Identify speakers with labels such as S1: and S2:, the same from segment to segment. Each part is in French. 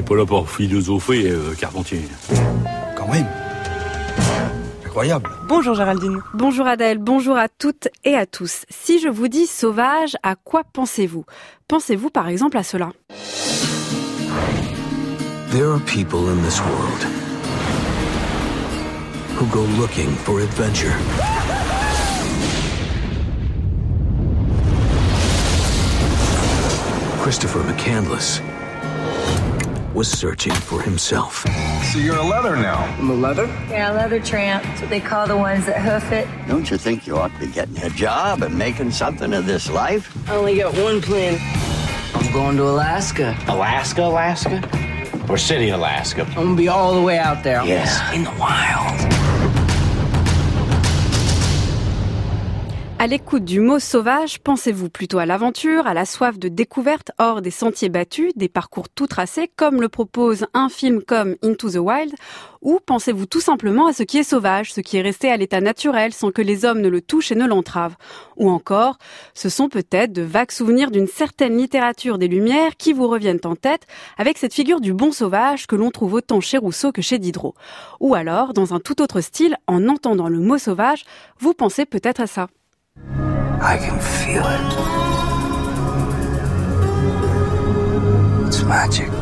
S1: n'est pas là pour philosopher, euh, Carpentier.
S2: Quand même. Incroyable.
S3: Bonjour Géraldine.
S4: Bonjour Adèle, bonjour à toutes et à tous. Si je vous dis sauvage, à quoi pensez-vous? Pensez-vous par exemple à cela?
S5: There are people in this world who go looking for adventure. Christopher McCandless was searching for himself.
S6: So you're a leather now.
S7: I'm a leather?
S8: Yeah, a leather tramp. That's what they call the ones that hoof it.
S9: Don't you think you ought to be getting a job and making something of this life?
S7: I only got one plan. I'm going to Alaska.
S10: Alaska, Alaska? Or City, Alaska?
S7: I'm gonna be all the way out there.
S10: Yes.
S7: In the wild.
S4: À l'écoute du mot sauvage, pensez-vous plutôt à l'aventure, à la soif de découverte hors des sentiers battus, des parcours tout tracés, comme le propose un film comme Into the Wild, ou pensez-vous tout simplement à ce qui est sauvage, ce qui est resté à l'état naturel sans que les hommes ne le touchent et ne l'entravent? Ou encore, ce sont peut-être de vagues souvenirs d'une certaine littérature des Lumières qui vous reviennent en tête avec cette figure du bon sauvage que l'on trouve autant chez Rousseau que chez Diderot. Ou alors, dans un tout autre style, en entendant le mot sauvage, vous pensez peut-être à ça.
S5: I can feel it. It's magic.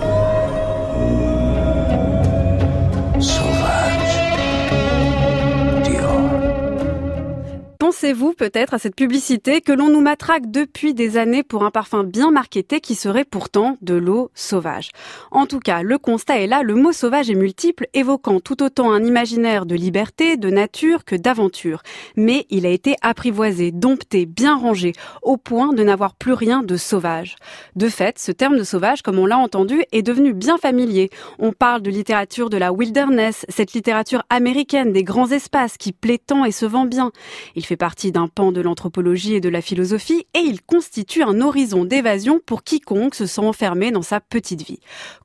S4: Pensez-vous peut-être à cette publicité que l'on nous matraque depuis des années pour un parfum bien marketé qui serait pourtant de l'eau sauvage? En tout cas, le constat est là, le mot sauvage est multiple, évoquant tout autant un imaginaire de liberté, de nature que d'aventure. Mais il a été apprivoisé, dompté, bien rangé, au point de n'avoir plus rien de sauvage. De fait, ce terme de sauvage, comme on l'a entendu, est devenu bien familier. On parle de littérature de la wilderness, cette littérature américaine des grands espaces qui plaît tant et se vend bien. Il fait partie d'un pan de l'anthropologie et de la philosophie et il constitue un horizon d'évasion pour quiconque se sent enfermé dans sa petite vie.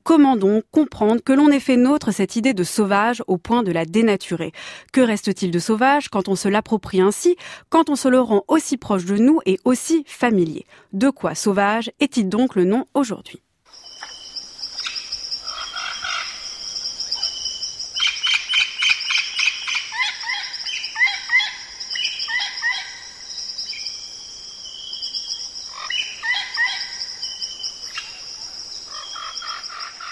S4: Comment donc comprendre que l'on ait fait nôtre cette idée de sauvage au point de la dénaturer? Que reste-t-il de sauvage quand on se l'approprie ainsi, quand on se le rend aussi proche de nous et aussi familier? De quoi sauvage est-il donc le nom aujourd'hui?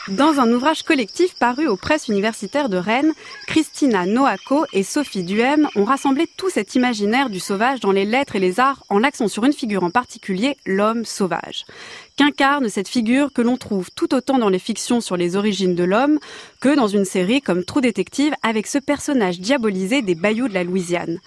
S4: Dans un ouvrage collectif paru aux presses universitaires de Rennes, Christina Noaco et Sophie Duhem ont rassemblé tout cet imaginaire du sauvage dans les lettres et les arts en l'accent sur une figure en particulier, l'homme sauvage. Qu'incarne cette figure que l'on trouve tout autant dans les fictions sur les origines de l'homme que dans une série comme Trou Détective avec ce personnage diabolisé des bayous de la Louisiane?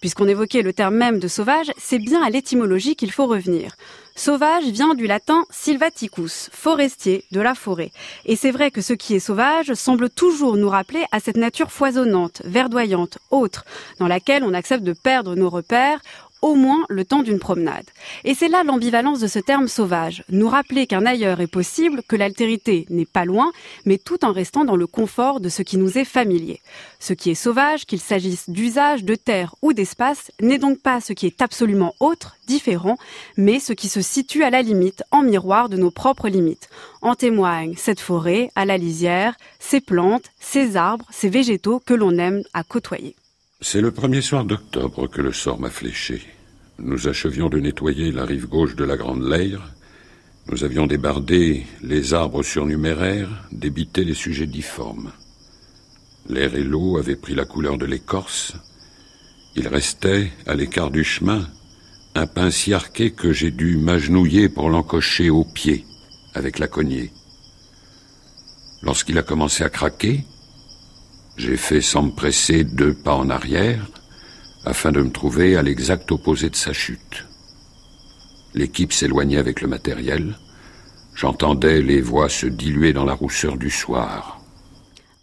S4: Puisqu'on évoquait le terme même de sauvage, c'est bien à l'étymologie qu'il faut revenir. Sauvage vient du latin silvaticus, forestier, de la forêt. Et c'est vrai que ce qui est sauvage semble toujours nous rappeler à cette nature foisonnante, verdoyante, autre, dans laquelle on accepte de perdre nos repères, au moins le temps d'une promenade. Et c'est là l'ambivalence de ce terme sauvage, nous rappeler qu'un ailleurs est possible, que l'altérité n'est pas loin, mais tout en restant dans le confort de ce qui nous est familier. Ce qui est sauvage, qu'il s'agisse d'usage, de terre ou d'espace, n'est donc pas ce qui est absolument autre, différent, mais ce qui se situe à la limite, en miroir de nos propres limites. En témoigne cette forêt, à la lisière, ces plantes, ces arbres, ces végétaux que l'on aime à côtoyer.
S11: C'est le premier soir d'octobre que le sort m'a fléché. Nous achevions de nettoyer la rive gauche de la Grande Leyre. Nous avions débardé les arbres surnuméraires, débité les sujets difformes. L'air et l'eau avaient pris la couleur de l'écorce. Il restait, à l'écart du chemin, un pain si arqué que j'ai dû m'agenouiller pour l'encocher au pied, avec la cognée. Lorsqu'il a commencé à craquer, j'ai fait sans me presser deux pas en arrière, afin de me trouver à l'exact opposé de sa chute. L'équipe s'éloignait avec le matériel. J'entendais les voix se diluer dans la rousseur du soir.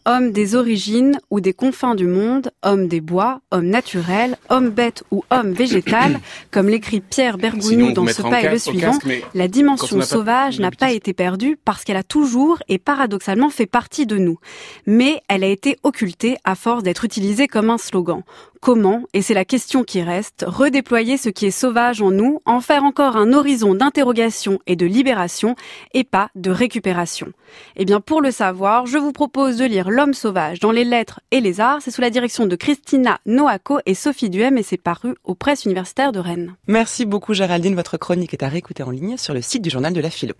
S4: Homme des origines ou des confins du monde, homme des bois, homme naturel, homme bête ou homme végétal, comme l'écrit Pierre Bergogneau dans ce pas et le suivant, la dimension sauvage n'a pas été perdue parce qu'elle a toujours et paradoxalement fait partie de nous. Mais elle a été occultée à force d'être utilisée comme un slogan. Comment, et c'est la question qui reste, redéployer ce qui est sauvage en nous, en faire encore un horizon d'interrogation et de libération, et pas de récupération Eh bien, pour le savoir, je vous propose de lire L'homme sauvage dans les lettres et les arts. C'est sous la direction de Christina Noaco et Sophie Duhem et c'est paru aux presses universitaires de Rennes.
S3: Merci beaucoup Géraldine, votre chronique est à réécouter en ligne sur le site du journal de la philo.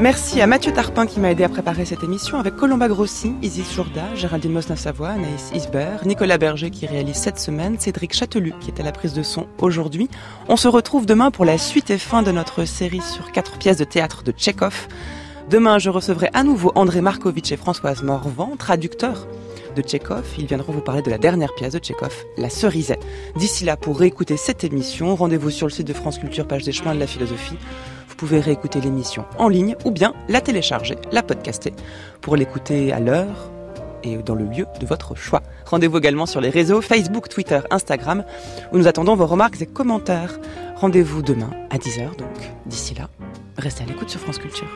S3: Merci à Mathieu Tarpin qui m'a aidé à préparer cette émission avec Colomba Grossi, Isis Jourda, Géraldine Mosna-Savoie, Anaïs Isbert, Nicolas Berger qui réalise cette semaine, Cédric Châtelu qui est à la prise de son aujourd'hui. On se retrouve demain pour la suite et fin de notre série sur quatre pièces de théâtre de Tchekhov. Demain, je recevrai à nouveau André Markovitch et Françoise Morvan, traducteurs de Tchekhov. Ils viendront vous parler de la dernière pièce de Tchekhov, La Cerisette. D'ici là, pour réécouter cette émission, rendez-vous sur le site de France Culture, page des chemins de la philosophie pouvez réécouter l'émission en ligne ou bien la télécharger, la podcaster pour l'écouter à l'heure et dans le lieu de votre choix. Rendez-vous également sur les réseaux Facebook, Twitter, Instagram où nous attendons vos remarques et commentaires. Rendez-vous demain à 10h donc. D'ici là, restez à l'écoute sur France Culture.